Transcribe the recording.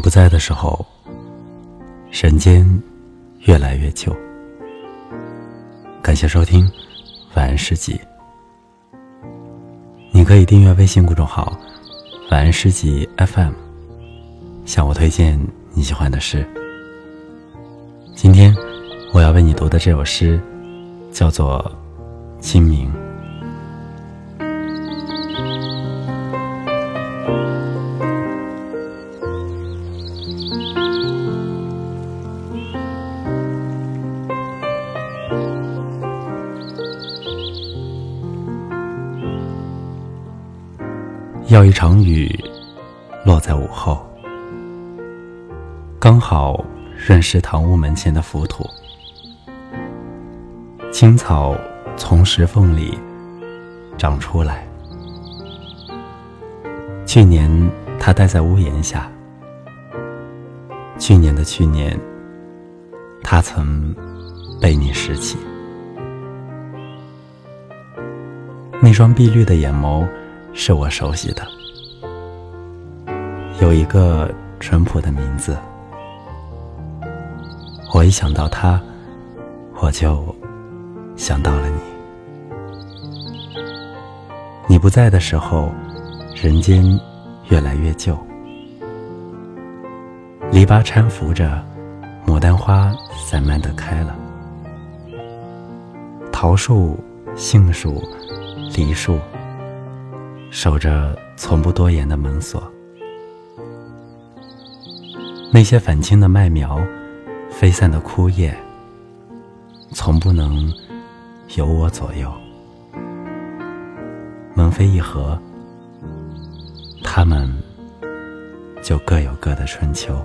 不在的时候，人间越来越旧。感谢收听晚安诗集。你可以订阅微信公众号“晚安诗集 FM”，向我推荐你喜欢的诗。今天我要为你读的这首诗，叫做《清明》。要一场雨落在午后，刚好润湿堂屋门前的浮土。青草从石缝里长出来。去年他待在屋檐下，去年的去年，他曾被你拾起。那双碧绿的眼眸。是我熟悉的，有一个淳朴的名字。我一想到他，我就想到了你。你不在的时候，人间越来越旧。篱笆搀扶着，牡丹花散漫的开了。桃树、杏树、梨树。守着从不多言的门锁，那些返青的麦苗，飞散的枯叶，从不能由我左右。门扉一合，他们就各有各的春秋。